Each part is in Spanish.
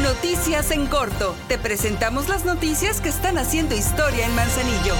Noticias en corto. Te presentamos las noticias que están haciendo historia en Manzanillo.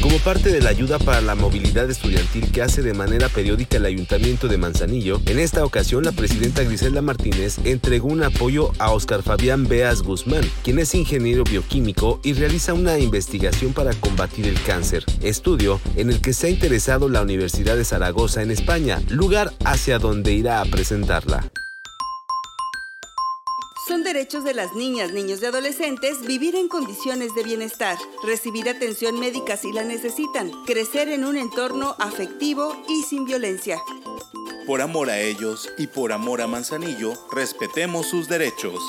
Como parte de la ayuda para la movilidad estudiantil que hace de manera periódica el Ayuntamiento de Manzanillo, en esta ocasión la presidenta Griselda Martínez entregó un apoyo a Oscar Fabián Beas Guzmán, quien es ingeniero bioquímico y realiza una investigación para combatir el cáncer, estudio en el que se ha interesado la Universidad de Zaragoza en España, lugar hacia donde irá a presentarla. Derechos de las niñas, niños y adolescentes vivir en condiciones de bienestar, recibir atención médica si la necesitan, crecer en un entorno afectivo y sin violencia. Por amor a ellos y por amor a Manzanillo, respetemos sus derechos.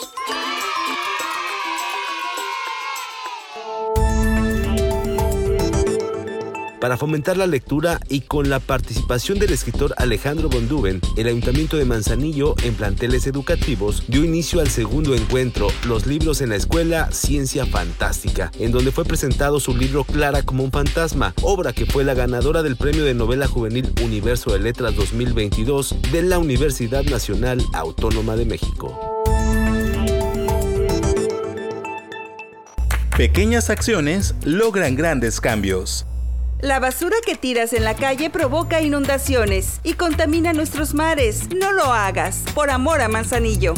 Para fomentar la lectura y con la participación del escritor Alejandro Bonduben, el Ayuntamiento de Manzanillo, en planteles educativos, dio inicio al segundo encuentro, Los libros en la escuela, Ciencia Fantástica, en donde fue presentado su libro Clara como un fantasma, obra que fue la ganadora del Premio de Novela Juvenil Universo de Letras 2022 de la Universidad Nacional Autónoma de México. Pequeñas acciones logran grandes cambios. La basura que tiras en la calle provoca inundaciones y contamina nuestros mares. No lo hagas, por amor a Manzanillo.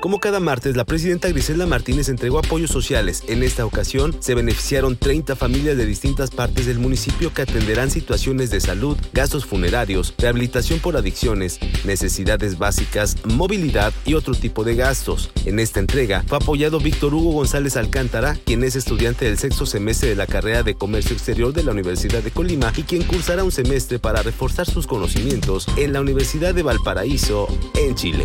Como cada martes, la presidenta Griselda Martínez entregó apoyos sociales. En esta ocasión, se beneficiaron 30 familias de distintas partes del municipio que atenderán situaciones de salud, gastos funerarios, rehabilitación por adicciones, necesidades básicas, movilidad y otro tipo de gastos. En esta entrega fue apoyado Víctor Hugo González Alcántara, quien es estudiante del sexto semestre de la carrera de Comercio Exterior de la Universidad de Colima y quien cursará un semestre para reforzar sus conocimientos en la Universidad de Valparaíso, en Chile.